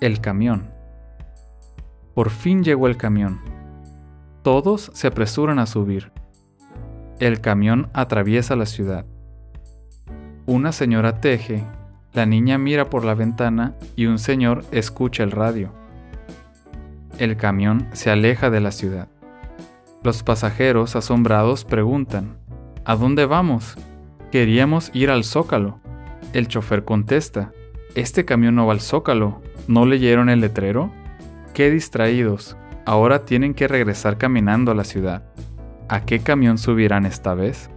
El camión. Por fin llegó el camión. Todos se apresuran a subir. El camión atraviesa la ciudad. Una señora teje, la niña mira por la ventana y un señor escucha el radio. El camión se aleja de la ciudad. Los pasajeros asombrados preguntan, ¿A dónde vamos? Queríamos ir al Zócalo. El chofer contesta, Este camión no va al Zócalo. ¿No leyeron el letrero? Qué distraídos. Ahora tienen que regresar caminando a la ciudad. ¿A qué camión subirán esta vez?